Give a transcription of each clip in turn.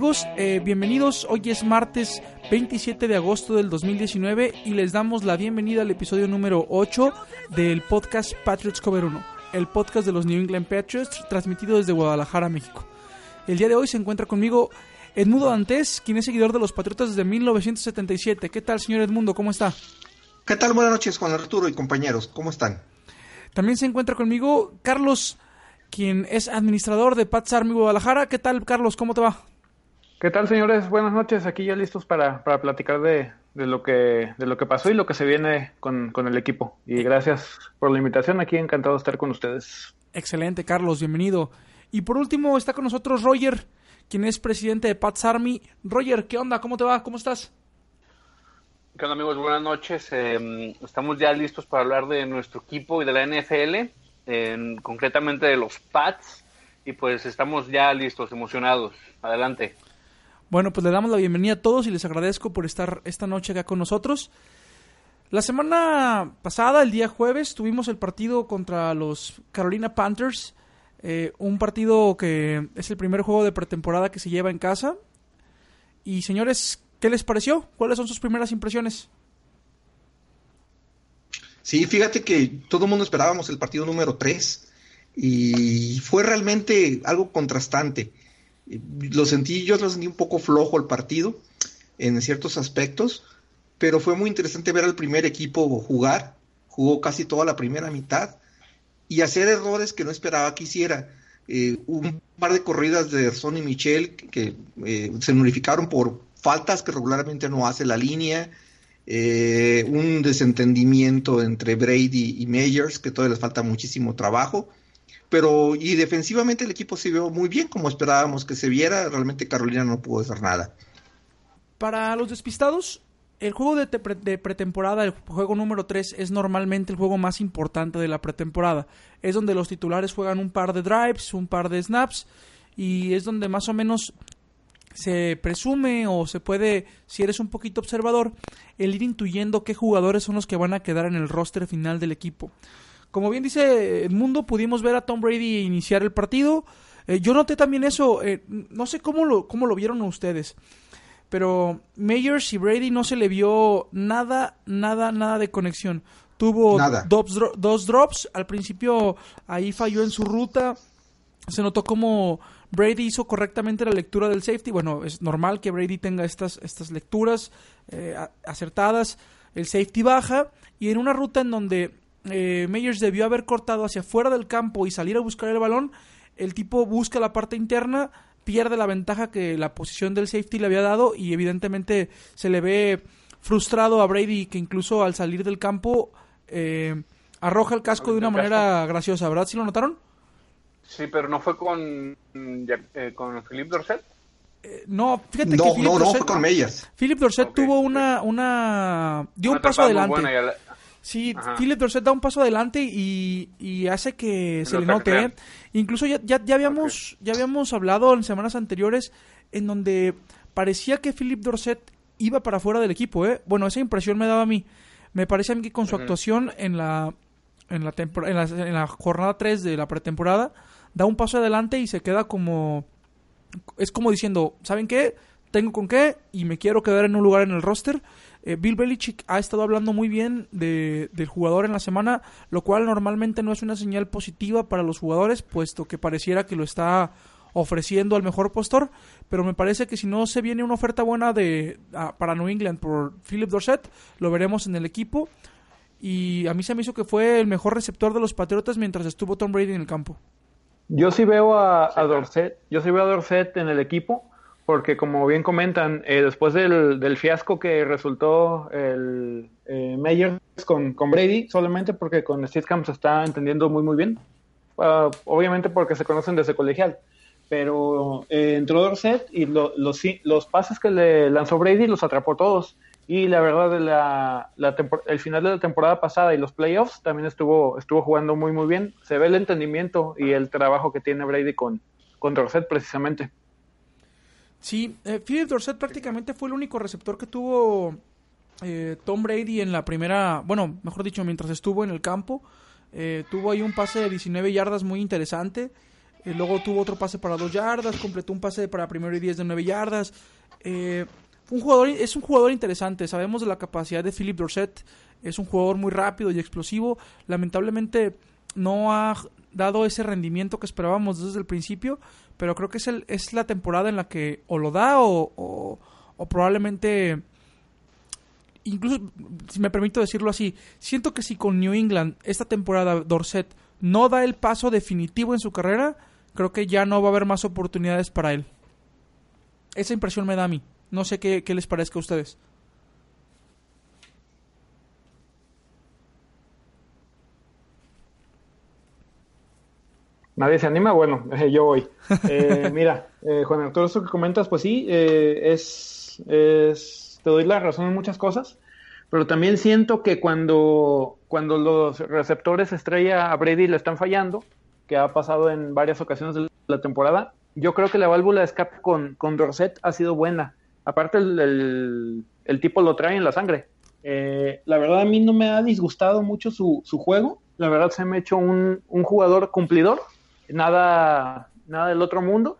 Amigos? Eh, bienvenidos. Hoy es martes 27 de agosto del 2019 y les damos la bienvenida al episodio número 8 del podcast Patriots Cover 1, el podcast de los New England Patriots transmitido desde Guadalajara, México. El día de hoy se encuentra conmigo Edmundo Dantes, quien es seguidor de los Patriotas desde 1977. ¿Qué tal, señor Edmundo? ¿Cómo está? ¿Qué tal? Buenas noches, Juan Arturo y compañeros. ¿Cómo están? También se encuentra conmigo Carlos, quien es administrador de Pats Army Guadalajara. ¿Qué tal, Carlos? ¿Cómo te va? ¿Qué tal, señores? Buenas noches. Aquí ya listos para, para platicar de, de, lo que, de lo que pasó y lo que se viene con, con el equipo. Y gracias por la invitación. Aquí encantado de estar con ustedes. Excelente, Carlos. Bienvenido. Y por último está con nosotros Roger, quien es presidente de Pats Army. Roger, ¿qué onda? ¿Cómo te va? ¿Cómo estás? ¿Qué onda amigos? Buenas noches. Eh, estamos ya listos para hablar de nuestro equipo y de la NFL, eh, concretamente de los Pats. Y pues estamos ya listos, emocionados. Adelante. Bueno, pues le damos la bienvenida a todos y les agradezco por estar esta noche acá con nosotros. La semana pasada, el día jueves, tuvimos el partido contra los Carolina Panthers. Eh, un partido que es el primer juego de pretemporada que se lleva en casa. Y señores, ¿qué les pareció? ¿Cuáles son sus primeras impresiones? Sí, fíjate que todo el mundo esperábamos el partido número 3 y fue realmente algo contrastante. Lo sentí, yo lo sentí un poco flojo el partido en ciertos aspectos, pero fue muy interesante ver al primer equipo jugar, jugó casi toda la primera mitad y hacer errores que no esperaba que hiciera. Eh, un par de corridas de Sonny Michel que eh, se nulificaron por faltas que regularmente no hace la línea, eh, un desentendimiento entre Brady y Meyers, que todavía les falta muchísimo trabajo, pero y defensivamente el equipo se vio muy bien como esperábamos que se viera, realmente Carolina no pudo hacer nada. Para los despistados, el juego de, de, pretemporada, el juego número 3, es normalmente el juego más importante de la pretemporada. Es donde los titulares juegan un par de drives, un par de snaps, y es donde más o menos se presume o se puede, si eres un poquito observador, el ir intuyendo qué jugadores son los que van a quedar en el roster final del equipo. Como bien dice Mundo, pudimos ver a Tom Brady iniciar el partido. Eh, yo noté también eso, eh, no sé cómo lo, cómo lo vieron ustedes, pero Meyers y Brady no se le vio nada, nada, nada de conexión. Tuvo dos, dos drops, al principio ahí falló en su ruta, se notó como Brady hizo correctamente la lectura del safety. Bueno, es normal que Brady tenga estas, estas lecturas eh, acertadas. El safety baja y en una ruta en donde eh, Meyers debió haber cortado hacia fuera del campo y salir a buscar el balón, el tipo busca la parte interna, pierde la ventaja que la posición del safety le había dado y evidentemente se le ve frustrado a Brady que incluso al salir del campo eh, arroja el casco de una manera graciosa, ¿verdad? ¿Sí lo notaron? Sí, pero no fue con, eh, con Philip Dorset. Eh, no, fíjate no, que Philip no, Dorset, no, fue con Meyers. Philip Dorset okay. tuvo una, una, dio una un paso adelante. Sí, Ajá. Philip Dorset da un paso adelante y, y hace que se le note. ¿eh? Incluso ya, ya, ya habíamos, okay. ya habíamos hablado en semanas anteriores en donde parecía que Philip Dorset iba para fuera del equipo. ¿eh? Bueno, esa impresión me daba a mí. Me parece a mí que con su actuación en la, en la, en la, en la jornada 3 de la pretemporada da un paso adelante y se queda como es como diciendo, ¿saben qué? Tengo con qué y me quiero quedar en un lugar en el roster. Eh, Bill Belichick ha estado hablando muy bien de, del jugador en la semana, lo cual normalmente no es una señal positiva para los jugadores, puesto que pareciera que lo está ofreciendo al mejor postor, pero me parece que si no se viene una oferta buena de a, para New England por Philip Dorset, lo veremos en el equipo. Y a mí se me hizo que fue el mejor receptor de los Patriotas mientras estuvo Tom Brady en el campo. Yo sí veo a, a Dorset, yo sí veo a Dorset en el equipo, porque como bien comentan, eh, después del, del, fiasco que resultó el eh, Meyers con, con, Brady, solamente porque con Stidham se está entendiendo muy muy bien, uh, obviamente porque se conocen desde colegial, pero eh, entró Dorset y lo, los, los pases que le lanzó Brady los atrapó todos. Y la verdad, la, la el final de la temporada pasada y los playoffs también estuvo, estuvo jugando muy, muy bien. Se ve el entendimiento y el trabajo que tiene Brady con, con Dorset, precisamente. Sí, eh, Philip Dorset prácticamente fue el único receptor que tuvo eh, Tom Brady en la primera, bueno, mejor dicho, mientras estuvo en el campo. Eh, tuvo ahí un pase de 19 yardas muy interesante. Luego tuvo otro pase para 2 yardas, completó un pase para primero y 10 de 9 yardas. Eh, un jugador, es un jugador interesante. Sabemos de la capacidad de Philip Dorset. Es un jugador muy rápido y explosivo. Lamentablemente no ha dado ese rendimiento que esperábamos desde el principio. Pero creo que es, el, es la temporada en la que o lo da o, probablemente... Incluso, si me permito decirlo así, siento que si con New England esta temporada Dorset no da el paso definitivo en su carrera, creo que ya no va a haber más oportunidades para él. Esa impresión me da a mí. No sé qué, qué les parezca a ustedes. Nadie se anima, bueno, yo voy. Eh, mira, eh, Juan Arturo, eso que comentas, pues sí, eh, es, es, te doy la razón en muchas cosas, pero también siento que cuando, cuando los receptores estrella a Brady le están fallando, que ha pasado en varias ocasiones de la temporada, yo creo que la válvula de escape con, con Dorset ha sido buena. Aparte, el, el, el, tipo lo trae en la sangre. Eh, la verdad, a mí no me ha disgustado mucho su, su juego. La verdad, se me ha hecho un, un, jugador cumplidor. Nada, nada del otro mundo.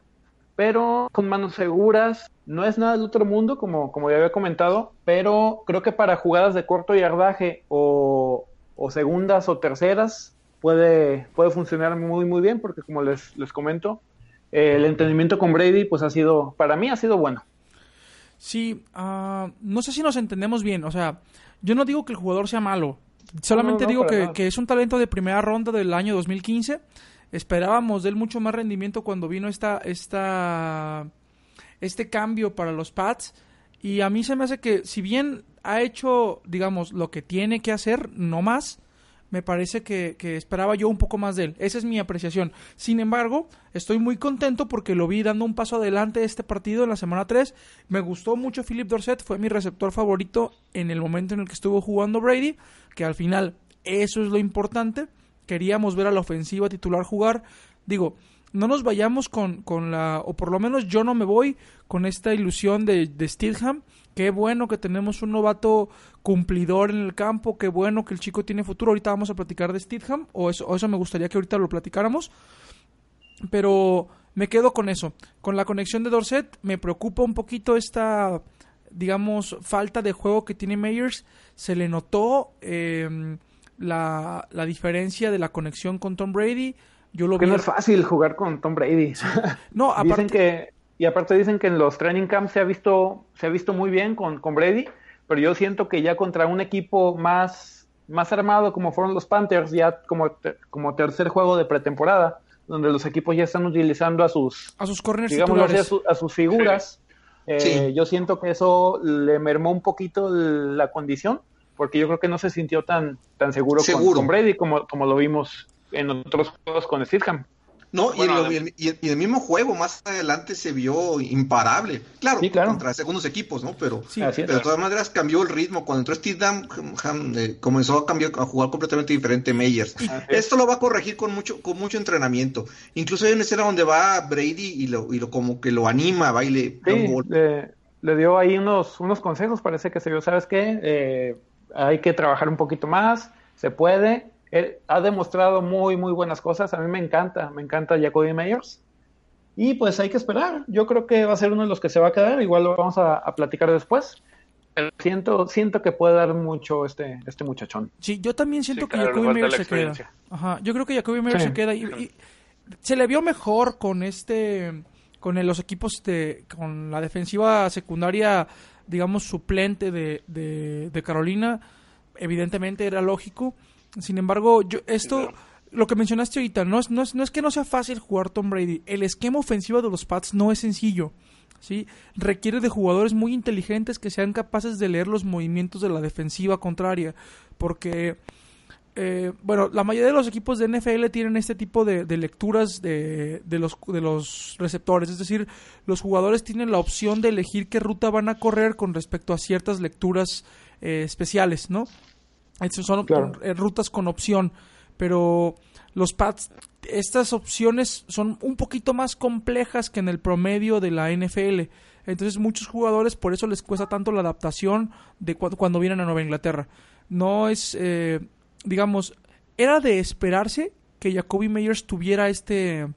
Pero con manos seguras. No es nada del otro mundo, como, como ya había comentado. Pero creo que para jugadas de corto yardaje o, o segundas o terceras puede, puede funcionar muy, muy bien. Porque, como les, les comento, eh, el entendimiento con Brady, pues ha sido, para mí ha sido bueno. Sí, uh, no sé si nos entendemos bien. O sea, yo no digo que el jugador sea malo. Solamente no, no, no, digo que, que, es un talento de primera ronda del año 2015. Esperábamos de él mucho más rendimiento cuando vino esta, esta, este cambio para los Pats. Y a mí se me hace que, si bien ha hecho, digamos, lo que tiene que hacer, no más, me parece que, que, esperaba yo un poco más de él. Esa es mi apreciación. Sin embargo, estoy muy contento porque lo vi dando un paso adelante este partido en la semana 3. Me gustó mucho Philip Dorset, fue mi receptor favorito en el momento en el que estuvo jugando Brady, que al final eso es lo importante. Queríamos ver a la ofensiva titular jugar. Digo, no nos vayamos con, con la, o por lo menos yo no me voy con esta ilusión de, de Steelham. Qué bueno que tenemos un novato cumplidor en el campo, qué bueno que el chico tiene futuro. Ahorita vamos a platicar de Steedham, o eso, o eso me gustaría que ahorita lo platicáramos. Pero me quedo con eso. Con la conexión de Dorset, me preocupa un poquito esta, digamos, falta de juego que tiene Meyers. Se le notó eh, la, la diferencia de la conexión con Tom Brady. Yo lo que vi... no es fácil jugar con Tom Brady. No, aparte... Dicen que, y aparte dicen que en los training camps se ha visto, se ha visto muy bien con, con Brady pero yo siento que ya contra un equipo más, más armado como fueron los Panthers, ya como, como tercer juego de pretemporada, donde los equipos ya están utilizando a sus, a sus corners digamos a, su, a, sus figuras. Sí. Eh, sí. Yo siento que eso le mermó un poquito la condición, porque yo creo que no se sintió tan, tan seguro, seguro. Con, con, Brady como, como lo vimos en otros juegos con Steadham. No, bueno, y, el, y, el, y, el, mismo juego más adelante se vio imparable. Claro, sí, claro. contra segundos equipos, ¿no? Pero, sí, pero de todas maneras cambió el ritmo. Cuando entró Steve Dam, eh, comenzó a cambiar, a jugar completamente diferente Meyers. Esto lo va a corregir con mucho, con mucho entrenamiento. Incluso hay una escena donde va Brady y lo, y lo como que lo anima, va y le, sí, le, le, dio ahí unos, unos consejos, parece que se vio, ¿sabes qué? Eh, hay que trabajar un poquito más, se puede, él ha demostrado muy, muy buenas cosas. A mí me encanta, me encanta Jacoby Meyers. Y pues hay que esperar. Yo creo que va a ser uno de los que se va a quedar. Igual lo vamos a, a platicar después. Pero siento, siento que puede dar mucho este, este muchachón. Sí, yo también siento sí, que claro, Jacoby Meyers se queda. Ajá, yo creo que Jacoby Meyers sí. se queda. Y, y, se le vio mejor con este, con el, los equipos de, con la defensiva secundaria, digamos, suplente de, de, de Carolina. Evidentemente era lógico sin embargo, yo, esto lo que mencionaste ahorita, no es, no, es, no es que no sea fácil jugar Tom Brady, el esquema ofensivo de los Pats no es sencillo. ¿sí? Requiere de jugadores muy inteligentes que sean capaces de leer los movimientos de la defensiva contraria, porque eh, bueno, la mayoría de los equipos de NFL tienen este tipo de, de lecturas de, de, los, de los receptores, es decir, los jugadores tienen la opción de elegir qué ruta van a correr con respecto a ciertas lecturas eh, especiales, ¿no? Esas son Claro. eh, rutas con opción, pero los Pats, estas opciones son un poquito más complejas que en el promedio de la NFL. Entonces muchos jugadores por eso les cuesta tanto la adaptación de cu- cuando vienen a Nueva Inglaterra. No es, eh, digamos, era de esperarse que Jacoby Meyers tuviera este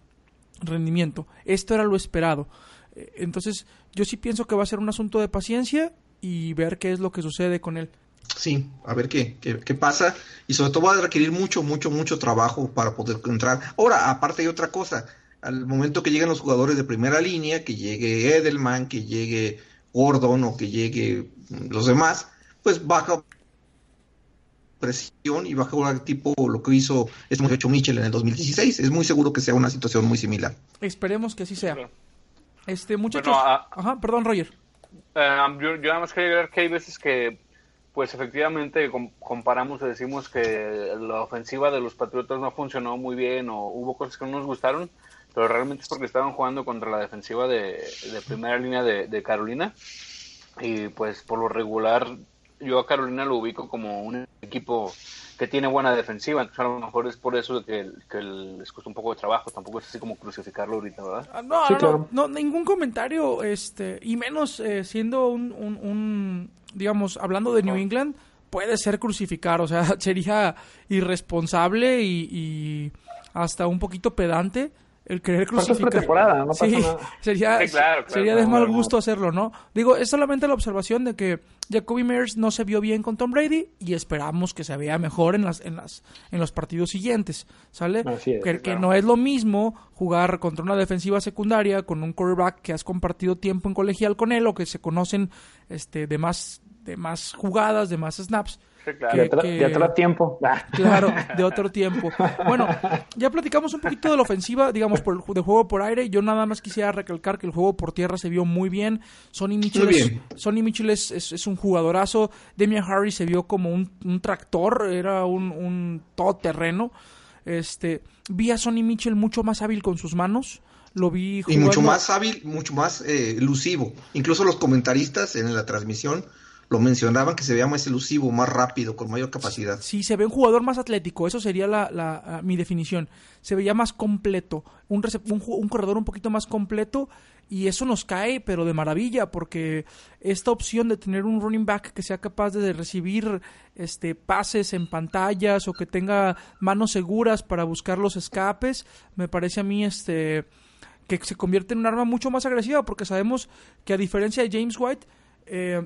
rendimiento. Esto era lo esperado. Eh, Entonces yo sí pienso que va a ser un asunto de paciencia y ver qué es lo que sucede con él. Sí, a ver qué, qué, qué pasa. Y sobre todo va a requerir mucho, mucho, mucho trabajo para poder entrar. Ahora, aparte hay otra cosa. Al momento que lleguen los jugadores de primera línea, que llegue Edelman, que llegue Gordon o que llegue los demás, pues baja presión y baja un tipo lo que hizo este muchacho Mitchell en el 2016. Es muy seguro que sea una situación muy similar. Esperemos que así sea. Este. Bueno, a- Ajá, perdón, Roger. Eh, yo, yo nada más quería agregar que hay veces que, pues efectivamente, com- comparamos y decimos que la ofensiva de los Patriotas no funcionó muy bien o hubo cosas que no nos gustaron, pero realmente es porque estaban jugando contra la defensiva de, de primera línea de, de Carolina. Y pues por lo regular, yo a Carolina lo ubico como un equipo que tiene buena defensiva, entonces a lo mejor es por eso que, que les costó un poco de trabajo, tampoco es así como crucificarlo ahorita, ¿verdad? Ah, No, Sí, no, claro. no, no, ningún comentario, este, y menos eh, siendo un, un, un, digamos, hablando de New England, puede ser crucificar, o sea, sería irresponsable y, y hasta un poquito pedante el querer Aparte es crucificar. pretemporada, no pasa sí, nada. sería, Sí, claro, claro, sería de no, mal no. gusto hacerlo, ¿no? Digo, es solamente la observación de que Jacoby Meyers no se vio bien con Tom Brady y esperamos que se vea mejor en las, en las, en los partidos siguientes, ¿sale? Así es, que, que no es lo mismo jugar contra una defensiva secundaria con un quarterback que has compartido tiempo en colegial con él o que se conocen este de más de más jugadas, de más snaps. Sí, De, claro. Que- atra- que- de atrás tiempo. Claro, de otro tiempo. Bueno, ya platicamos un poquito de la ofensiva, digamos, por el de juego por aire. Yo nada más quisiera recalcar que el juego por tierra se vio muy bien. Sonny Mitchell, Muy es. Sonny Mitchell es, es- es un jugadorazo. Demian Harris se vio como un, un tractor, era un, un todoterreno. Este, vi a Sonny Mitchell mucho más hábil con sus manos. Lo vi Y mucho más hábil, mucho más eh, elusivo. Incluso los comentaristas en la transmisión lo mencionaban que se veía más elusivo, más rápido, con mayor capacidad. Sí, se ve un jugador más atlético, eso sería la, la- mi definición. Se veía más completo, un, un, un corredor un poquito más completo y eso nos cae, pero de maravilla, porque esta opción de tener un running back que sea capaz de recibir este pases en pantallas o que tenga manos seguras para buscar los escapes, me parece a mí este que se convierte en un arma mucho más agresiva, porque sabemos que a diferencia de James White, eh,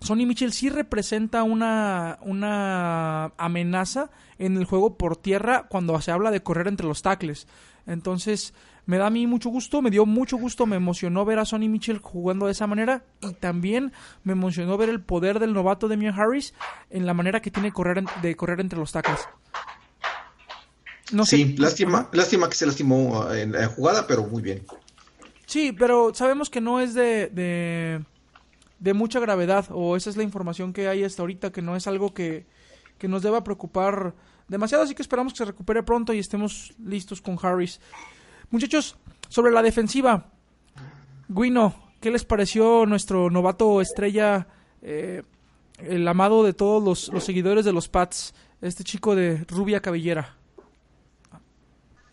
Sonny Mitchell sí representa una, una amenaza en el juego por tierra cuando se habla de correr entre los tackles. Entonces, me da a mí mucho gusto, me dio mucho gusto, me emocionó ver a Sonny Mitchell jugando de esa manera y también me emocionó ver el poder del novato de Harris en la manera que tiene correr de correr entre los tackles. No sé- sí, lástima, lástima que se lastimó eh, en la jugada, pero muy bien. Sí, pero sabemos que no es de, de, de mucha gravedad, o esa es la información que hay hasta ahorita, que no es algo que, que nos deba preocupar demasiado, así que esperamos que se recupere pronto y estemos listos con Harris. Muchachos, sobre la defensiva, Guino, ¿qué les pareció nuestro novato estrella, eh, el amado de todos los, los seguidores de los Pats, este chico de rubia cabellera?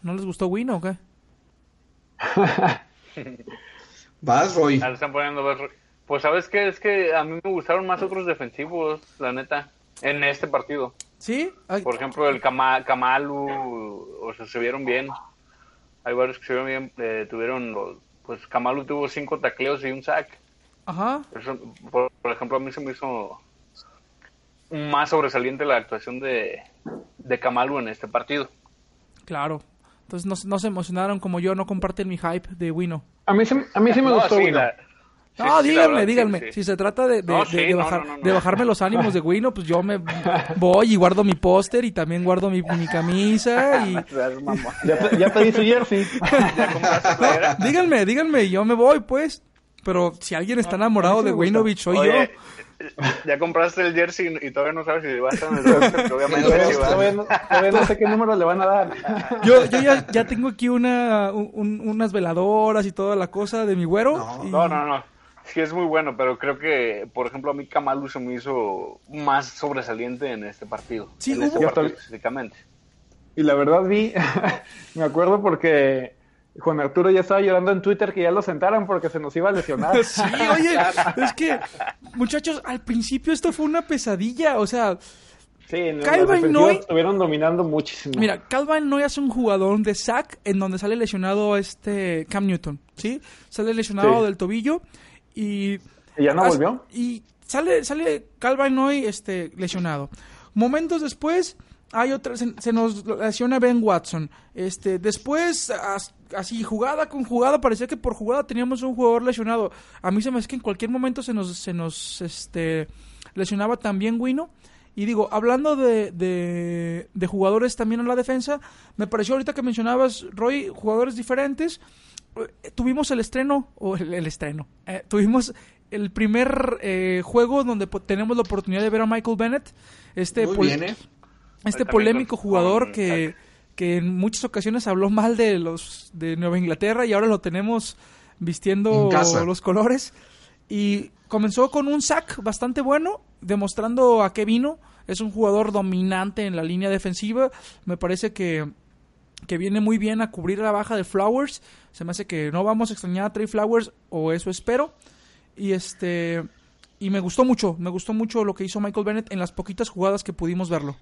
¿No les gustó Guino o qué? Vas, Roy. Ah, le están poniendo ver- Pues sabes qué, es que a mí me gustaron más otros defensivos, la neta, en este partido. ¿Sí? Ay, Por ejemplo, el Kama- Kamalu, o sea, se vieron bien. Hay varios que se vieron bien, eh, tuvieron los, pues Kamalu tuvo cinco tacleos y un sack. Ajá. Eso, por, por ejemplo, a mí se me hizo más sobresaliente la actuación de, de Kamalu en este partido. Claro. Entonces no, se- no se emocionaron como yo, no comparten mi hype de Wino. A mí sí, a mí sí me No, gustó. sí, Wino. la, No, Sí, la díganme, verdad, díganme. sí. Si se trata de, de- No, de- sí, de no, bajar- no, no, no. de bajarme los ánimos de Wino, pues yo me voy y guardo mi póster y también guardo mi, mi camisa y... Ya, ya pedí su jersey. Díganme, díganme, yo me voy, pues. Pero si alguien está enamorado de. Winovich, soy Oye, ya compraste el jersey y todavía no sabes si va a estar en el obviamente Todavía, no, todavía no sé qué número le van a dar. yo. Yo, yo ya, ya tengo aquí una, un- unas veladoras y toda la cosa de mi güero. No, y- No, no, no. Sí es muy bueno, pero creo que, por ejemplo, a mí Kamalu se me hizo más sobresaliente en este partido. Sí, en este partido específicamente. Y la verdad vi, me acuerdo porque Juan Arturo ya estaba llorando en Twitter que ya lo sentaran porque se nos iba a lesionar. Sí, oye, es que, muchachos, al principio esto fue una pesadilla. O sea, Sí, defensivas Noy- estuvieron dominando muchísimo. Mira, Calvin no es un jugador de sack en donde sale lesionado este Cam Newton, ¿sí? Sale lesionado Sí. del tobillo y... ¿Y ya no volvió? Y sale, sale Calvin Noy este, lesionado. Momentos después hay otra, se, se nos lesiona Ben Watson. Este, después, as- así, jugada con jugada, parecía que por jugada teníamos un jugador lesionado. A mí se me es que en cualquier momento se nos, se nos este, lesionaba también Wino. Y digo, hablando de, de, de jugadores también en la defensa, me pareció ahorita que mencionabas, Roy, jugadores diferentes. Eh, Tuvimos el estreno, o el, el estreno, eh, tuvimos el primer eh, juego donde po- tenemos la oportunidad de ver a Michael Bennett, este, Muy pol- bien, ¿eh? este polémico jugador que, que en muchas ocasiones habló mal de los de Nueva Inglaterra y ahora lo tenemos vistiendo los colores. Y comenzó con un sack bastante bueno, demostrando a qué vino. Es un jugador dominante en la línea defensiva. Me parece que, que viene muy bien a cubrir la baja de Flowers. Se me hace que no vamos a extrañar a Trey Flowers, o eso espero. Y este y me gustó mucho, me gustó mucho lo que hizo Michael Bennett en las poquitas jugadas que pudimos verlo.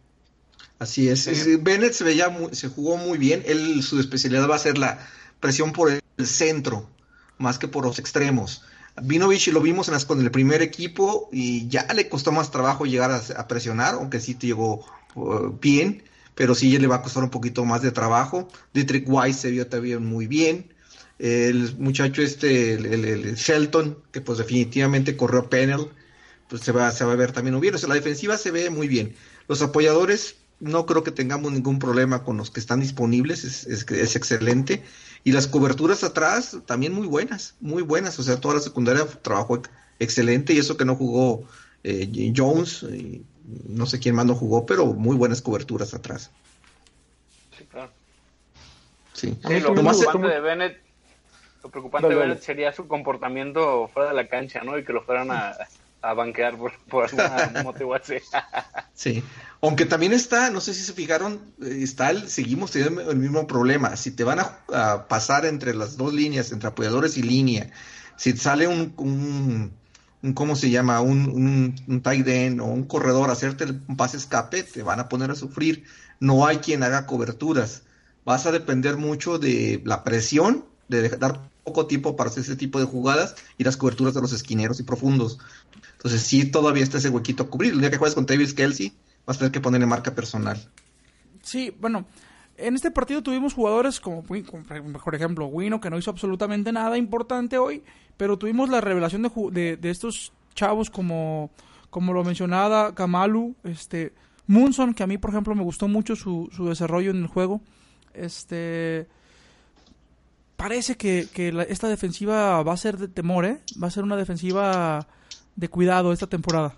Así es. Es- Bennett se veía muy- se jugó muy bien. Él, su especialidad va a ser la presión por el centro, más que por los extremos. Vinovich lo vimos en las- con el primer equipo y ya le costó más trabajo llegar a, a presionar, aunque sí te llegó uh, bien, pero sí le va a costar un poquito más de trabajo. Dietrich Weiss se vio también muy bien. El muchacho este, el, el- el Shelton, que pues definitivamente corrió Pennell, pues se va, se va a ver también muy bien. O sea, la defensiva se ve muy bien. Los apoyadores, no creo que tengamos ningún problema con los que están disponibles, es, es, es excelente. Y las coberturas atrás, también muy buenas, muy buenas. O sea, toda la secundaria trabajó ex- excelente y eso que no jugó eh, Jones, y no sé quién más no jugó, pero muy buenas coberturas atrás. Sí, claro. Sí. Sí, lo preocupante de Bennett, lo preocupante Dale, de dale. Bennett sería su comportamiento fuera de la cancha, ¿no? Y que lo fueran a, a banquear por, por alguna motivo así. Sí, aunque también está, no sé si se fijaron, eh, está el, seguimos teniendo el mismo problema. Si te van a, a pasar entre las dos líneas, entre apoyadores y línea, si sale un, un, un ¿cómo se llama? Un, un, un tight end o un corredor hacerte un pase escape, te van a poner a sufrir. No hay quien haga coberturas. Vas a depender mucho de la presión, de dar poco tiempo para hacer ese tipo de jugadas y las coberturas de los esquineros y profundos. Entonces sí todavía está ese huequito a cubrir. El día que juegues con Travis Kelsey, vas a tener que ponerle marca personal. Sí, bueno, en este partido tuvimos jugadores como, por ejemplo, Wino, que no hizo absolutamente nada importante hoy, pero tuvimos la revelación de, de, de estos chavos como, como lo mencionaba Kamalu, este, Munson, que a mí, por ejemplo, me gustó mucho su, su desarrollo en el juego. Este. Parece que, que la- esta defensiva va a ser de temor, ¿eh? Va a ser una defensiva de cuidado esta temporada.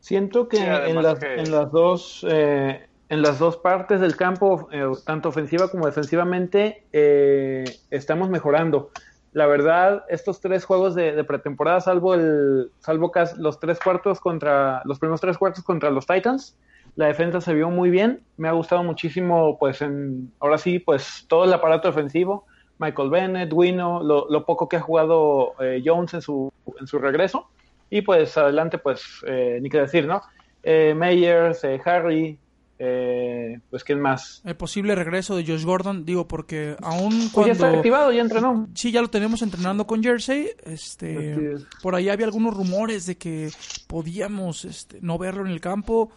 Siento que Sí, en, las, que- en las dos eh, en las dos partes del campo, eh, tanto ofensiva como defensivamente, eh, estamos mejorando. La verdad, estos tres juegos de, de pretemporada, salvo el salvo los tres cuartos contra los primeros tres cuartos contra los Titans, la defensa se vio muy bien. Me ha gustado muchísimo, pues en ahora sí, pues todo el aparato defensivo. Michael Bennett, Wino, lo, lo poco que ha jugado eh, Jones en su en su regreso. Y pues adelante, pues, ni qué decir, ¿no? Meyers, Harry, eh, pues, ¿quién más? El posible regreso de Josh Gordon, digo, porque aún Pues ya cuando... está activado, ya entrenó. Sí, ya lo tenemos entrenando con Jersey. Este, es. por ahí había algunos rumores de que podíamos este, no verlo en el campo.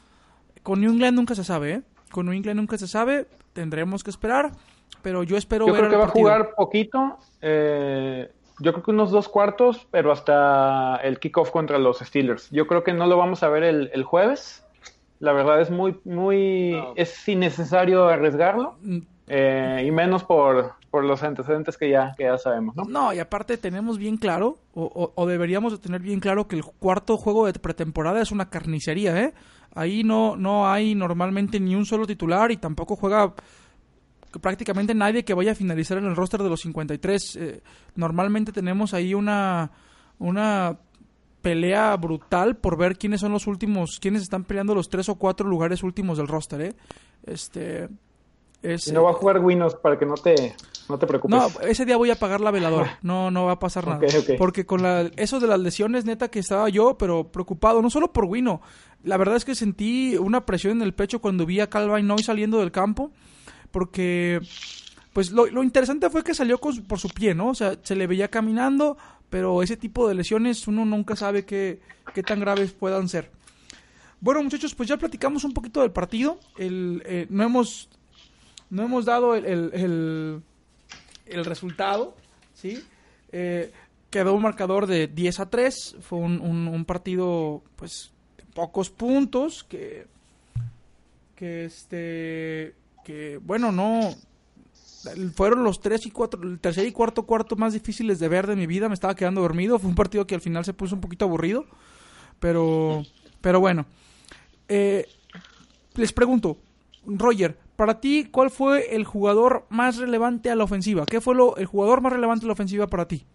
Con New England nunca se sabe, ¿eh? Con New England nunca se sabe. Tendremos que esperar. Pero yo espero Yo ver creo que el va a jugar poquito, eh, yo creo que unos dos cuartos, pero hasta el kickoff contra los Steelers. Yo creo que no lo vamos a ver el, el jueves. La verdad es muy, muy, No. es innecesario arriesgarlo, Mm, eh, y menos por, por los antecedentes que ya, que ya sabemos, ¿no? No, y aparte tenemos bien claro, o, o- o deberíamos de tener bien claro que el cuarto juego de pretemporada es una carnicería, ¿eh? Ahí no, no hay normalmente ni un solo titular y tampoco juega prácticamente nadie que vaya a finalizar en el roster de los 53. Eh, normalmente tenemos ahí una, una pelea brutal por ver quiénes son los últimos, quiénes están peleando los tres o cuatro lugares últimos del roster, ¿eh? Este... Es, Y no va a jugar Winos para que no te, no te preocupes. no, ese día voy a apagar la veladora. No, no va a pasar nada. Porque con la, eso de las lesiones, neta, que estaba yo, pero preocupado, no solo por Wino. La verdad es que sentí una presión en el pecho cuando vi a Calvin Noy saliendo del campo. Porque, pues lo, lo interesante fue que salió con por su pie, ¿no? O sea, se le veía caminando, pero ese tipo de lesiones uno nunca sabe qué, qué tan graves puedan ser. Bueno, muchachos, pues ya platicamos un poquito del partido. El, eh, no hemos no hemos dado el, el, el- resultado, ¿sí? Eh, quedó un marcador de 10 a 3, fue un, un- un partido, pues, de pocos puntos, que, que este, que, bueno, no, fueron los tres y cuatro, el tercer y cuarto cuarto más difíciles de ver de mi vida, me estaba quedando dormido, fue un partido que al final se puso un poquito aburrido, pero, pero bueno, Eh, les pregunto, Roger, para ti, ¿cuál fue el jugador más relevante a la ofensiva? ¿Qué fue lo, el jugador más relevante a la ofensiva para ti?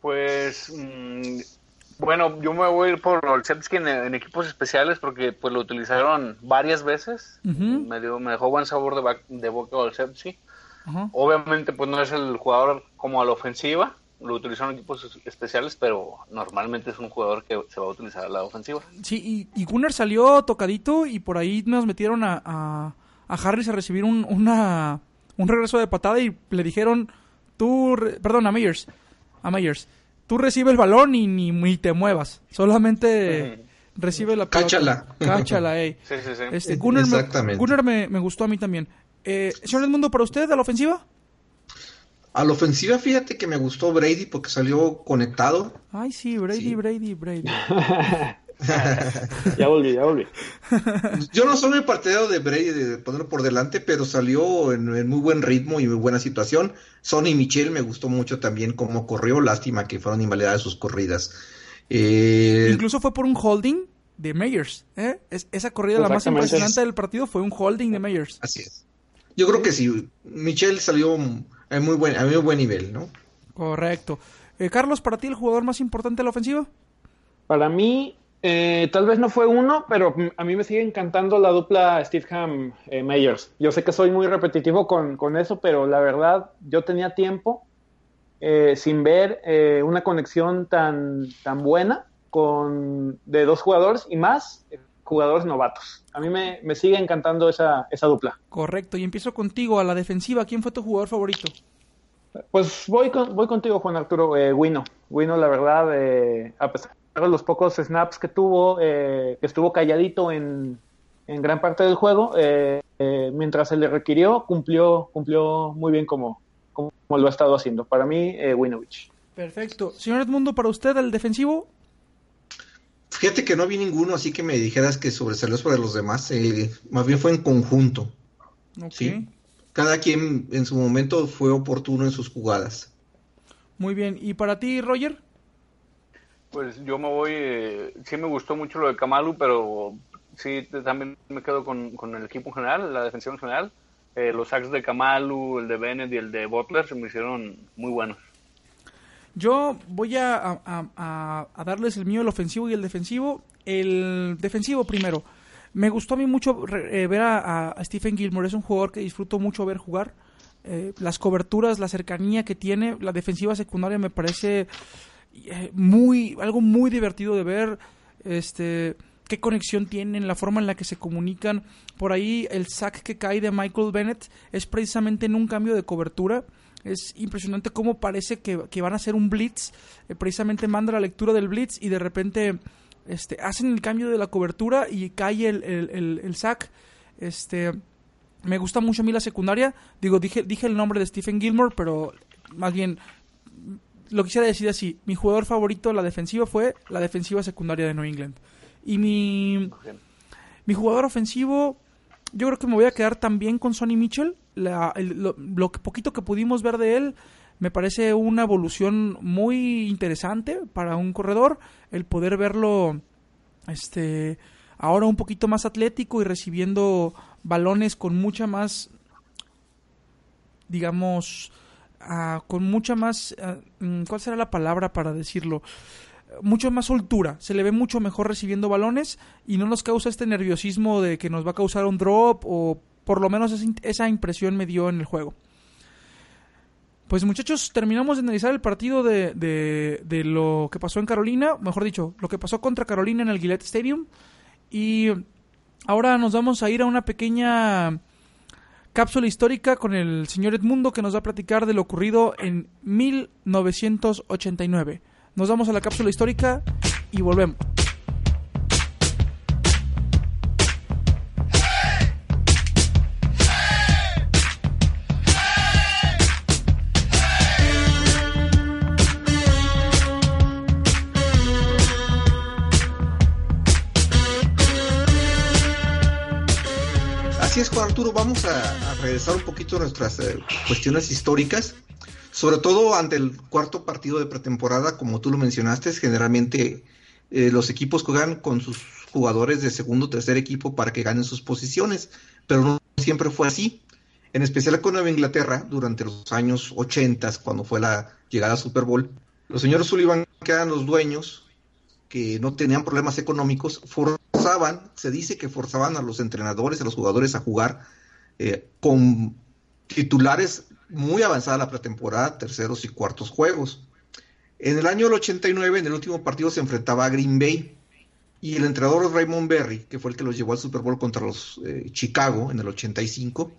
Pues mm, bueno, yo me voy a ir por Olszewski en, en equipos especiales porque pues lo utilizaron varias veces. Me, dio, me dejó buen sabor de, ba- de boca Olszewski. Ajá. Obviamente pues no es el jugador como a la ofensiva, lo utilizaron en equipos es- especiales, pero normalmente es un jugador que se va a utilizar a la ofensiva. Sí, y, y Gunnar salió tocadito y por ahí nos metieron a, a, a Harris a recibir un, una, un regreso de patada y le dijeron, tú, perdón, a Meyers, a Meyers, tú recibe el balón y ni, ni te muevas, solamente recibe la pelota. Cáchala. Cáchala, ey. Sí, sí, sí. Este, Gunnar, me, Exactamente. Gunnar me, me gustó a mí también. Eh, señor Edmundo, ¿para usted a la ofensiva? A la ofensiva, fíjate que me gustó Brady porque salió conectado. Ay, sí, Brady, Sí. Brady, Brady. Ya volví, ya volví. Yo no soy muy partidario de Brady de ponerlo por delante, pero salió en, en muy buen ritmo y muy buena situación. Sonny Michel me gustó mucho también cómo corrió. Lástima que fueron invalidadas sus corridas. Eh, Incluso fue por un holding de Meyers. ¿eh? Es- esa corrida, la más impresionante del partido, fue un holding de Meyers. Así es. Yo creo que sí. Michel salió en muy buen, a muy buen nivel, ¿no? Correcto. Eh, Carlos, para ti el jugador más importante de la ofensiva. Para mí, eh, tal vez no fue uno, pero a mí me sigue encantando la dupla Steve eh, Meyers. Yo sé que soy muy repetitivo con, con eso, pero la verdad, yo tenía tiempo eh, sin ver eh, una conexión tan, tan buena con de dos jugadores y más eh, jugadores novatos. A mí me, me sigue encantando esa, esa dupla. Correcto. Y empiezo contigo a la defensiva. ¿Quién fue tu jugador favorito? Pues voy, con- voy contigo, Juan Arturo. Eh, Wino. Wino, la verdad, eh, a pesar los pocos snaps que tuvo, eh, que estuvo calladito en, en gran parte del juego, eh, eh, mientras se le requirió, cumplió, cumplió muy bien como, como, lo ha estado haciendo. Para mí, eh, Winovich. Perfecto. Señor Edmundo, para usted el defensivo. Fíjate que no vi ninguno, así que me dijeras que sobresalió sobre los demás. eh, más bien fue en conjunto. Ok. Sí. Cada quien en su momento fue oportuno en sus jugadas. Muy bien. ¿Y para ti, Roger? Pues yo me voy, eh, sí me gustó mucho lo de Kamalu, pero sí también me quedo con, con el equipo en general, la defensiva en general. Eh, los sacks de Kamalu, el de Bennett y el de Butler se me hicieron muy buenos. Yo voy a, a- darles el mío, el ofensivo y el defensivo. El defensivo primero. Me gustó a mí mucho eh, ver a, Stephen Gilmore. Es un jugador que disfruto mucho ver jugar. Eh, las coberturas, la cercanía que tiene, la defensiva secundaria me parece muy algo muy divertido de ver. Este, qué conexión tienen, la forma en la que se comunican. Por ahí el sack que cae de Michael Bennett es precisamente en un cambio de cobertura. Es impresionante cómo parece que, que van a hacer un blitz. Eh, precisamente manda la lectura del blitz y de repente este, hacen el cambio de la cobertura y cae el, el, el- el sack. Este, me gusta mucho a mí la secundaria. Digo, dije, dije el nombre de Stephen Gilmore, pero más bien, lo quisiera decir así, mi jugador favorito la defensiva fue la defensiva secundaria de New England. Y mi, mi jugador ofensivo, yo creo que me voy a quedar también con Sonny Mitchell. Lo, lo poquito que pudimos ver de él me parece una evolución muy interesante para un corredor. El poder verlo este ahora un poquito más atlético y recibiendo balones con mucha más digamos con mucha más ah, mm, ¿cuál será la palabra para decirlo? mucho más soltura, se le ve mucho mejor recibiendo balones y no nos causa este nerviosismo de que nos va a causar un drop o por lo menos esa impresión me dio en el juego. Pues muchachos, terminamos de analizar el partido de, de, de lo que pasó en Carolina, mejor dicho, lo que pasó contra Carolina en el Gillette Stadium. Y ahora nos vamos a ir a una pequeña cápsula histórica con el señor Edmundo que nos va a platicar de lo ocurrido en 1989. Nos vamos a la cápsula histórica y volvemos. Así es, Juan Arturo, vamos a, a regresar un poquito a nuestras eh, cuestiones históricas, sobre todo ante el cuarto partido de pretemporada, como tú lo mencionaste, generalmente eh, los equipos juegan con sus jugadores de segundo o tercer equipo para que ganen sus posiciones, pero no siempre fue así. En especial con Nueva Inglaterra, durante los años 80, cuando fue la llegada al Super Bowl, los señores Sullivan, que eran los dueños, que no tenían problemas económicos, forzaban, se dice que forzaban a los entrenadores, a los jugadores a jugar eh, con titulares muy avanzada la pretemporada, terceros y cuartos juegos. En el año del 89, en el último partido, se enfrentaba a Green Bay y el entrenador Raymond Berry, que fue el que los llevó al Super Bowl contra los eh, Chicago en el 85,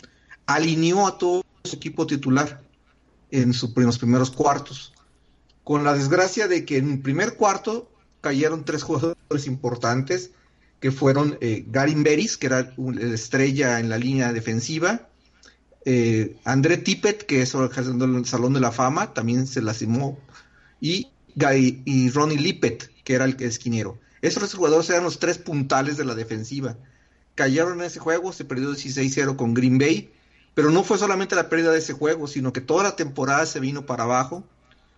alineó a todo su equipo titular en, su, en los primeros cuartos, con la desgracia de que en el primer cuarto cayeron tres jugadores importantes, que fueron eh, Garin Beris, que era un- la estrella en la línea defensiva, eh, André Tippett, que es el Salón de la Fama, también se lastimó, y, y Ronnie Lippett, que era el esquinero. Esos jugadores eran los tres puntales de la defensiva. Cayeron en ese juego, se perdió 16-0 con Green Bay, pero no fue solamente la pérdida de ese juego, sino que toda la temporada se vino para abajo.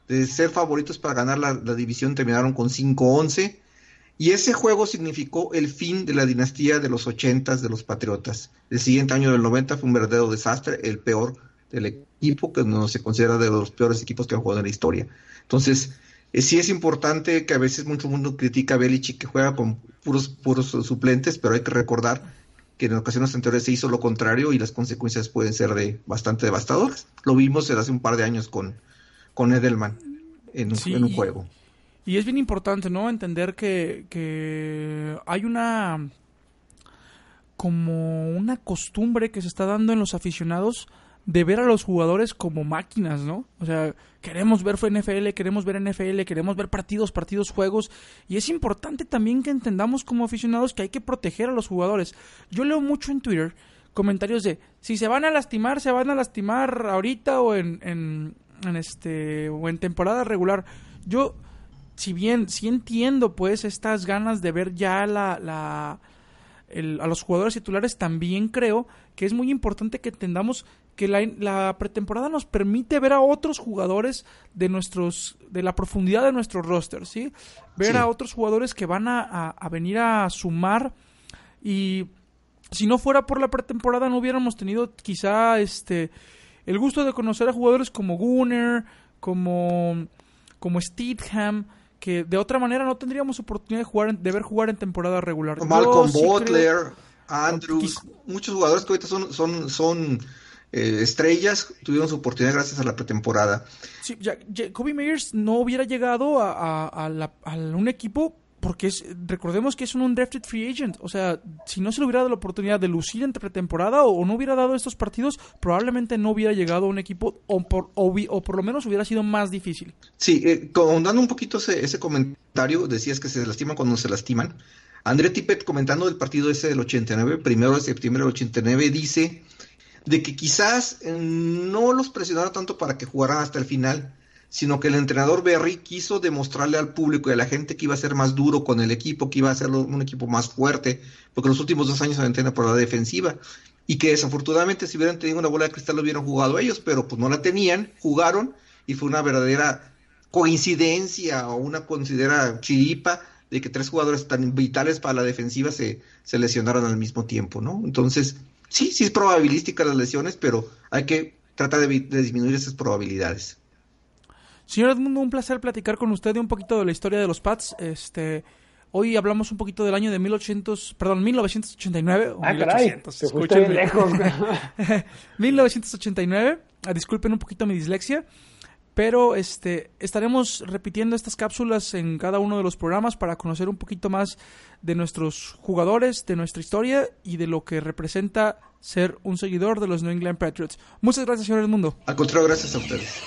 De ser favoritos para ganar la, la división terminaron con 5-11. Y ese juego significó el fin de la dinastía de los 80 de los Patriotas. El siguiente año del 90 fue un verdadero desastre, el peor del equipo, que no se considera de los peores equipos que han jugado en la historia. Entonces, eh, sí es importante que a veces mucho mundo critica a Belichick que juega con puros, puros suplentes, pero hay que recordar que en ocasiones anteriores se hizo lo contrario y las consecuencias pueden ser de bastante devastadoras. Lo vimos hace un par de años con, con Edelman en un, Sí, en un y- juego. Y es bien importante, ¿no? Entender que, que hay una como una costumbre que se está dando en los aficionados de ver a los jugadores como máquinas, ¿no? O sea, queremos ver NFL, queremos ver NFL, queremos ver partidos, partidos, juegos. Y es importante también que entendamos como aficionados que hay que proteger a los jugadores. Yo leo mucho en Twitter comentarios de si se van a lastimar, se van a lastimar ahorita o en, en, en este o en temporada regular. Yo si bien sí entiendo pues estas ganas de ver ya la, la el- a los jugadores titulares, también creo que es muy importante que entendamos que la, la pretemporada nos permite ver a otros jugadores de nuestros de la profundidad de nuestro roster, ¿sí? Ver Sí. a otros jugadores que van a, a- a venir a sumar y si no fuera por la pretemporada no hubiéramos tenido quizá este el gusto de conocer a jugadores como Gunner, como como Steedham, que de otra manera no tendríamos oportunidad de jugar en- de ver jugar en temporada regular. Malcolm sí creo- Butler, Andrews, muchos jugadores que ahorita son, son, son eh, estrellas, tuvieron su oportunidad gracias a la pretemporada. Sí, ya- ya- Kobe Meyers no hubiera llegado a, a- a la- a un equipo porque es, recordemos que es un undrafted free agent. O sea, si no se le hubiera dado la oportunidad de lucir entre pretemporada o, no hubiera dado estos partidos, probablemente no hubiera llegado a un equipo o por, lo menos hubiera sido más difícil. Sí, eh, con- dando un poquito ese, ese comentario, decías que se lastiman cuando se lastiman. André Tippett comentando el partido ese del 89, primero de septiembre del 89, dice, de que quizás eh, no los presionaron tanto para que jugaran hasta el final, sino que el entrenador Berry quiso demostrarle al público y a la gente que iba a ser más duro con el equipo, que iba a ser un equipo más fuerte, porque los últimos dos años se entrena por la defensiva, y que desafortunadamente si hubieran tenido una bola de cristal lo hubieran jugado ellos, pero pues no la tenían, jugaron, y fue una verdadera coincidencia o una considera chiripa de que tres jugadores tan vitales para la defensiva se, lesionaron al mismo tiempo, ¿no? Entonces, sí, sí es probabilística las lesiones, pero hay que tratar de disminuir esas probabilidades. Señor Edmundo, un placer platicar con usted de un poquito de la historia de los Pats. Este, hoy hablamos un poquito del año de 1800, perdón, 1989. Ah, caray, te lejos. 1989. Ah, disculpen un poquito mi dislexia. Pero este, estaremos repitiendo estas cápsulas en cada uno de los programas para conocer un poquito más de nuestros jugadores, de nuestra historia y de lo que representa ser un seguidor de los New England Patriots. Muchas gracias, señor Edmundo. Al contrario, gracias a ustedes.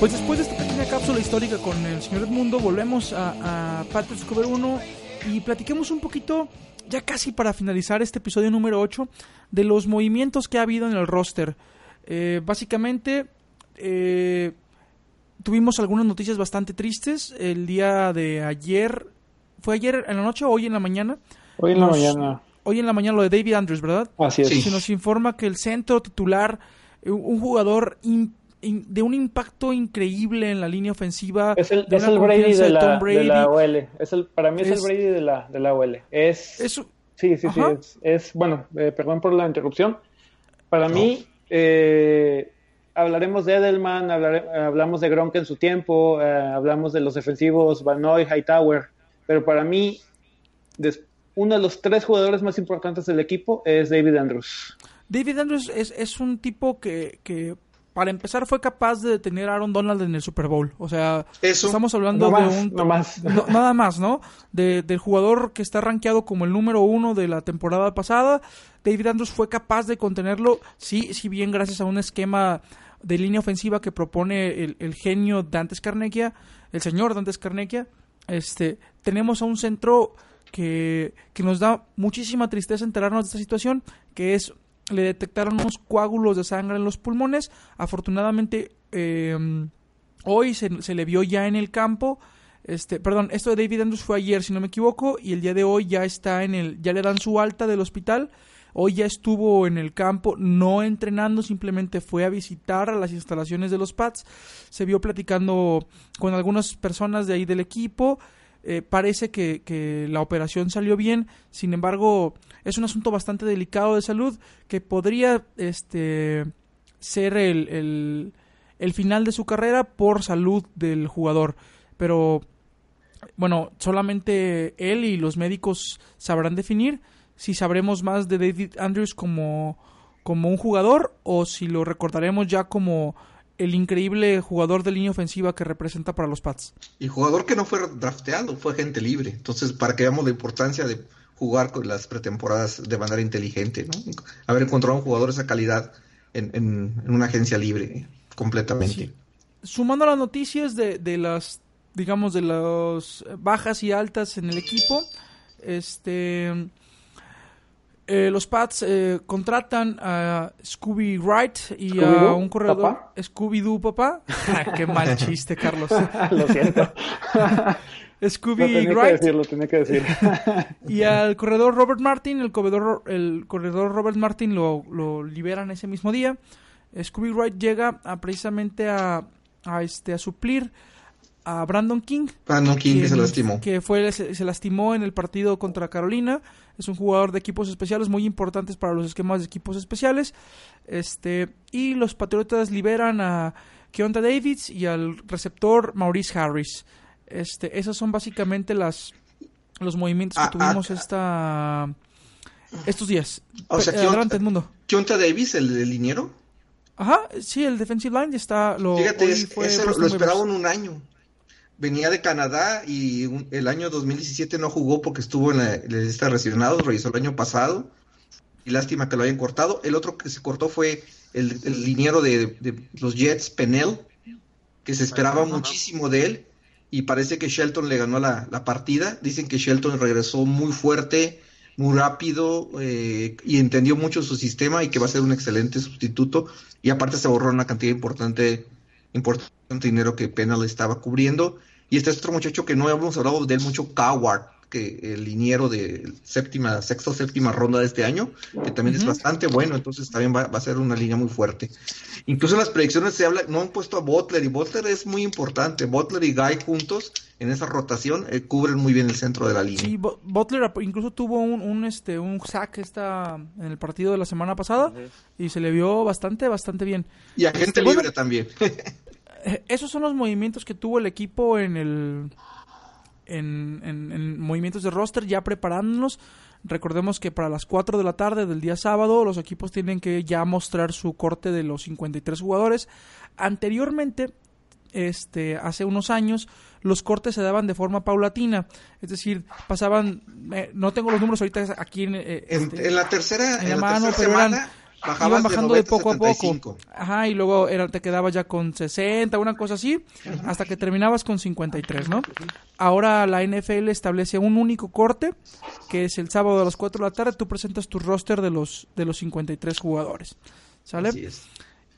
Pues después de esta pequeña cápsula histórica con el señor Edmundo, volvemos a, a Patriots Cover 1 y platiquemos un poquito, ya casi para finalizar este episodio número 8, de los movimientos que ha habido en el roster. Eh, básicamente, eh, tuvimos algunas noticias bastante tristes. El día de ayer, ¿fue ayer en la noche o hoy en la mañana? Hoy en la mañana. Hoy en la mañana lo de David Andrews, ¿verdad? Así es. Se nos informa que el centro titular, eh, un jugador in- de un impacto increíble en la línea ofensiva. Es el, de es el Brady de de la, de Brady. la OL. Es el, para mí es, Es- el Brady de la, de la OL. Es, Eso- sí, sí, sí. Ajá. Es, es- bueno, eh, perdón por la interrupción. Para mí, eh, hablaremos de Edelman, hablare- hablamos de Gronk en su tiempo, eh, hablamos de los defensivos Van Noy, Hightower, pero para mí, des- uno de los tres jugadores más importantes del equipo es David Andrews. David Andrews es, es un tipo que, que, para empezar, fue capaz de detener a Aaron Donald en el Super Bowl. O sea, Eso. estamos hablando No de un... no más. no- nada más, ¿no? De- del jugador que está rankeado como el número uno de la temporada pasada. David Andrews fue capaz de contenerlo, sí, sí bien gracias a un esquema de línea ofensiva que propone el, el genio Dantes Carnequia, el señor Dantes Carnequia. Este, tenemos a un centro que, que nos da muchísima tristeza enterarnos de esta situación, que es le detectaron unos coágulos de sangre en los pulmones. Afortunadamente, eh, hoy se, se le vio ya en el campo. Este, perdón, esto de David Andrews fue ayer, si no me equivoco, y el día de hoy ya está en el, ya le dan su alta del hospital. Hoy ya estuvo en el campo, no entrenando, simplemente fue a visitar a las instalaciones de los Pats. Se vio platicando con algunas personas de ahí del equipo. Eh, parece que, que la operación salió bien, sin embargo, es un asunto bastante delicado de salud que podría este, ser el, el, el final de su carrera por salud del jugador. Pero bueno, solamente él y los médicos sabrán definir si sabremos más de David Andrews como, como un jugador o si lo recordaremos ya como el increíble jugador de línea ofensiva que representa para los Pats. Y jugador que no fue drafteado, fue gente libre. Entonces, para que veamos la importancia de jugar con las pretemporadas de manera inteligente, ¿no? Haber encontrado un jugador de esa calidad en, en- en una agencia libre, completamente. Sí. Sumando a las noticias de, de las, digamos, de las bajas y altas en el equipo, este, eh, los Pats eh, contratan a Scooby Wright y a ¿Scooby-Doo, un corredor papá? Scooby-Doo, papá. Qué mal chiste, Carlos. Lo siento. Lo Scooby tenía que Wright decir, lo tenía que decir. y al corredor Robert Martin, el corredor, el corredor Robert Martin lo, lo liberan ese mismo día. Scooby Wright llega a, precisamente a, a, este, a suplir a Brandon King. Brandon King que se lastimó. Que fue, se, se lastimó en el partido contra Carolina. Es un jugador de equipos especiales muy importantes para los esquemas de equipos especiales. Este, y los Patriotas liberan a Keonta Davids y al receptor Maurice Harris. Este, esos son básicamente las los movimientos que Ah, tuvimos ah. esta estos días. O sea, Keonta- adelante. Kionta Davis, el, el liniero, Ajá, sí, el defensive line está lo fíjate, es- fue ese lo, lo esperaban un año. Venía de Canadá y un- el año 2017 no jugó porque estuvo en la, en la lista de lesionados, revisó el año pasado. Y lástima que lo hayan cortado. El otro que se cortó fue el, el liniero de, de los Jets, Penel, que se esperaba muchísimo de él y parece que Shelton le ganó la, la partida. Dicen que Shelton regresó muy fuerte, muy rápido eh, y entendió mucho su sistema y que va a ser un excelente sustituto. Y aparte se ahorró una cantidad importante, importante dinero que Penal estaba cubriendo. Y este es otro muchacho que no hemos hablado de él mucho, Coward, que el liniero de séptima, sexta o séptima ronda de este año, que también es bastante bueno, entonces también va, va, a ser una línea muy fuerte. Incluso en las predicciones se habla, no han puesto a Butler, y Butler es muy importante. Butler y Guy juntos en esa rotación eh, cubren muy bien el centro de la línea. Sí, Butler incluso tuvo un, un, este un sack esta en el partido de la semana pasada uh -huh. y se le vio bastante bastante bien. Y a gente este, libre bueno, también. esos son los movimientos que tuvo el equipo en el en, en, en, movimientos de roster ya preparándonos. Recordemos que para las 4 de la tarde del día sábado los equipos tienen que ya mostrar su corte de los 53 jugadores. Anteriormente, este, hace unos años, los cortes se daban de forma paulatina. Es decir, pasaban, eh, no tengo los números ahorita aquí en, eh, este, en la tercera, en la en mano, tercera pero semana, eran, bajabas iban bajando de, 90 a poco a 75. poco. Ajá, y luego era, te quedabas ya con 60, una cosa así, hasta que terminabas con 53, ¿no? Ahora la NFL establece un único corte, que es el sábado a las 4 de la tarde, tú presentas tu roster de los, de los 53 jugadores. ¿Sale? Así es.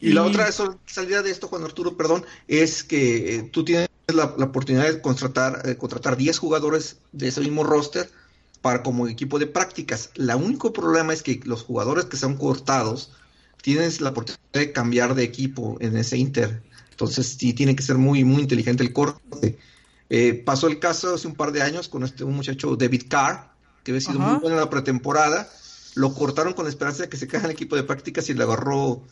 Y, la otra salida de esto, Juan Arturo, perdón, es que eh, tú tienes la, la oportunidad de contratar, eh, contratar 10 jugadores de ese mismo roster para como equipo de prácticas. La único problema es que los jugadores que son cortados tienes la oportunidad de cambiar de equipo en ese Inter. Entonces sí tiene que ser muy, muy inteligente el corte. Eh, pasó el caso hace un par de años con este un muchacho David Carr, que había sido Ajá. muy bueno en la pretemporada. Lo cortaron con la esperanza de que se quede en el equipo de prácticas y le agarró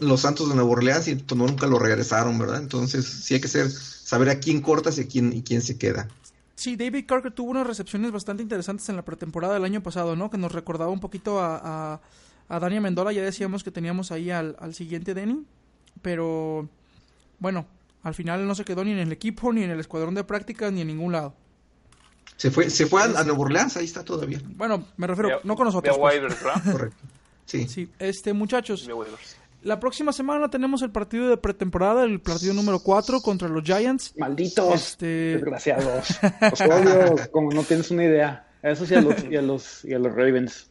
los Santos de Nueva Orleans y nunca lo regresaron, ¿verdad? Entonces sí hay que ser, saber a quién cortas y a quién, y quién se queda. Sí, David Carter tuvo unas recepciones bastante interesantes en la pretemporada del año pasado, ¿no? Que nos recordaba un poquito a, a, a Dani Amendola. Ya decíamos que teníamos ahí al, al siguiente Denny. Pero, bueno, al final no se quedó ni en el equipo, ni en el escuadrón de prácticas, ni en ningún lado. Se fue, se fue a, a Nueva Orleans, ahí está todavía. Bueno, me refiero, no con nosotros. pues. Correcto. Sí. Sí, este, muchachos. La próxima semana tenemos el partido de pretemporada, el partido número 4 contra los Giants. Malditos, Este- desgraciados. Los odio como no tienes una idea. A esos y a los, y a los, y a los Ravens.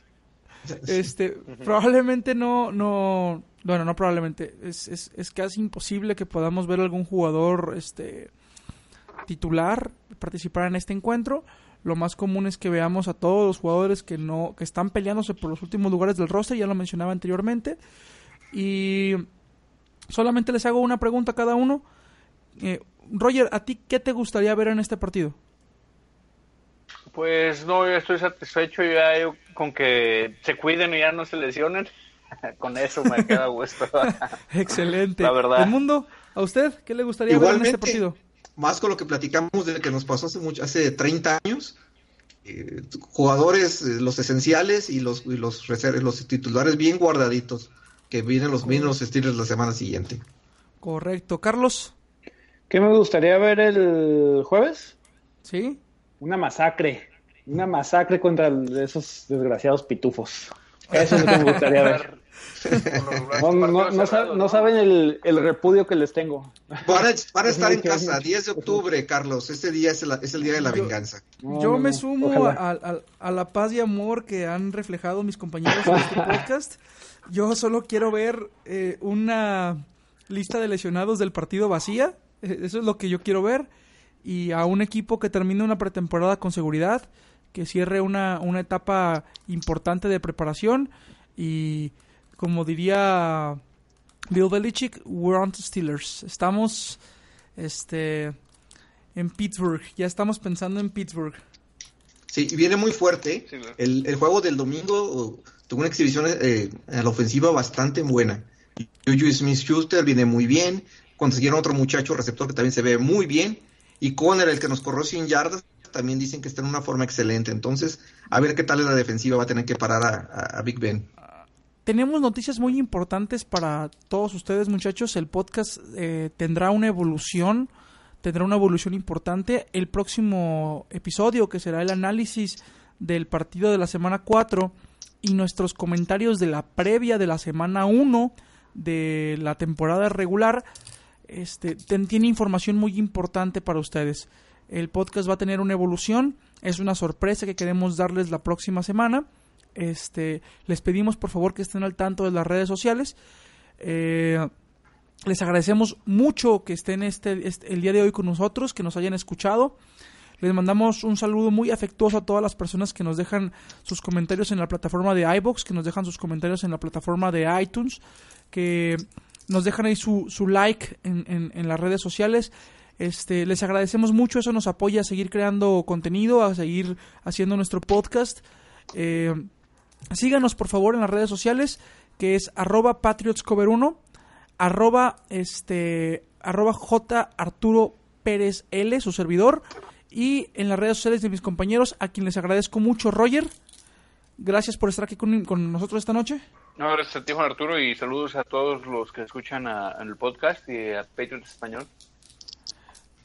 Este, probablemente no, no, bueno, no probablemente, es, es, es casi imposible que podamos ver algún jugador, este, titular participar en este encuentro. Lo más común es que veamos a todos los jugadores que no, que están peleándose por los últimos lugares del roster, ya lo mencionaba anteriormente. Y solamente les hago una pregunta a cada uno. Eh, Roger, ¿a ti qué te gustaría ver en este partido? Pues no, yo estoy satisfecho ya yo con que se cuiden y ya no se lesionen. con eso me queda gusto. Excelente. La verdad. ¿El mundo? ¿A usted qué le gustaría ver en este Igualmente, partido? más con lo que platicamos de que nos pasó hace mucho, hace 30 años, eh, jugadores, eh, los esenciales y los, y los los titulares bien guardaditos, que vienen los mismos Steelers la semana siguiente. Correcto. Carlos, ¿Qué me gustaría ver el jueves? ¿sí? Una masacre. Una masacre contra esos desgraciados pitufos. Eso es lo que me gustaría ver. No, no, no, no sa- no saben el, el repudio que les tengo. Van a, van a Es estar en casa, 10 de octubre, Carlos. Este día es el, es el día de la venganza. Yo me sumo a- a la paz y amor que han reflejado mis compañeros en este podcast. Yo solo quiero ver eh, una lista de lesionados del partido vacía. Eh, Eso es lo que yo quiero ver. Y a un equipo que termine una pretemporada con seguridad, que cierre una, una etapa importante de preparación. Y como diría Bill Belichick, we're on to Steelers. Estamos este, en Pittsburgh. Ya estamos pensando en Pittsburgh. Sí, y viene muy fuerte. Sí, claro. el, el juego del domingo uh, tuvo una exhibición eh, a la ofensiva bastante buena. Juju Smith-Schuster viene muy bien. Consiguieron otro muchacho receptor que también se ve muy bien. Y Conner, el que nos corrió 100 yardas, también dicen que está en una forma excelente. Entonces, a ver qué tal es la defensiva. Va a tener que parar a, Big Ben. Tenemos noticias muy importantes para todos ustedes, muchachos. El podcast eh, tendrá una evolución, tendrá una evolución importante. El próximo episodio, que será el análisis del partido de la semana 4 y nuestros comentarios de la previa de la semana 1 de la temporada regular este, tiene información muy importante para ustedes. El podcast va a tener una evolución, es una sorpresa que queremos darles la próxima semana. Este, les pedimos por favor que estén al tanto de las redes sociales. Eh, les agradecemos mucho que estén este, este, el día de hoy con nosotros, que nos hayan escuchado. Les mandamos un saludo muy afectuoso a todas las personas que nos dejan sus comentarios en la plataforma de iBox, que nos dejan sus comentarios en la plataforma de iTunes, que nos dejan ahí su, su like en, en, las redes sociales. Este, les agradecemos mucho, eso nos apoya a seguir creando contenido, a seguir haciendo nuestro podcast. Eh, síganos por favor en las redes sociales, que es arroba patriotscover1, arroba, este, arroba J Arturo Pérez L, su servidor, y en las redes sociales de mis compañeros, a quien les agradezco mucho, Roger. Gracias por estar aquí con, nosotros esta noche. No, gracias a ti, Juan Arturo, y saludos a todos los que escuchan el podcast y a Patriot Español.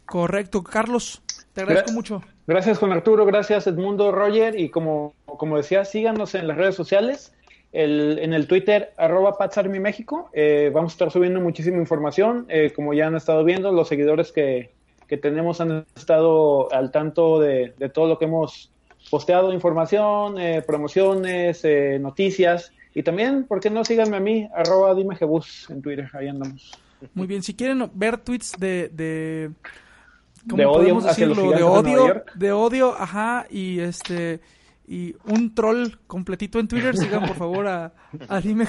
Correcto, Carlos, te agradezco mucho. Gracias, Juan Arturo, gracias, Edmundo, Roger, y como, como decía, síganos en las redes sociales, el, en el Twitter, arroba México, eh, vamos a estar subiendo muchísima información, eh, como ya han estado viendo, los seguidores que, que tenemos han estado al tanto de, de todo lo que hemos posteado, información, eh, promociones, eh, noticias, y también, ¿por qué no síganme a mí? Arroba dimejebus en Twitter, ahí andamos. Muy bien, si quieren ver tweets de... de de odio de odio, de odio, ajá, y este y un troll completito en Twitter, sigan por favor a, a Dime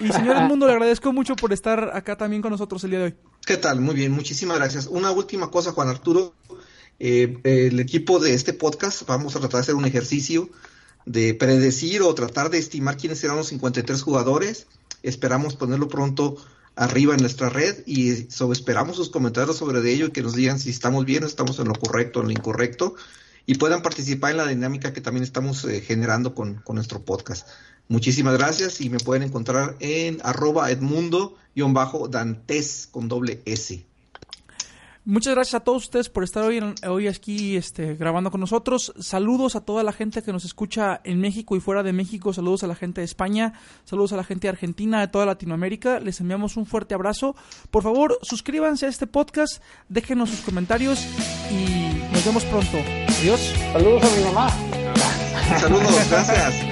Y señor Mundo, le agradezco mucho por estar acá también con nosotros el día de hoy. ¿Qué tal? Muy bien, muchísimas gracias. Una última cosa, Juan Arturo. Eh, el equipo de este podcast vamos a tratar de hacer un ejercicio de predecir o tratar de estimar quiénes serán los 53 jugadores. Esperamos ponerlo pronto arriba en nuestra red y sobre, esperamos sus comentarios sobre ello y que nos digan si estamos bien o estamos en lo correcto o en lo incorrecto y puedan participar en la dinámica que también estamos eh, generando con, con, nuestro podcast. Muchísimas gracias y me pueden encontrar en arroba edmundo-dantes con doble S. Muchas gracias a todos ustedes por estar hoy, hoy aquí este, grabando con nosotros. Saludos a toda la gente que nos escucha en México y fuera de México. Saludos a la gente de España. Saludos a la gente de Argentina, de toda Latinoamérica. Les enviamos un fuerte abrazo. Por favor, suscríbanse a este podcast, déjenos sus comentarios y nos vemos pronto. Adiós. Saludos a mi mamá. Saludos, gracias.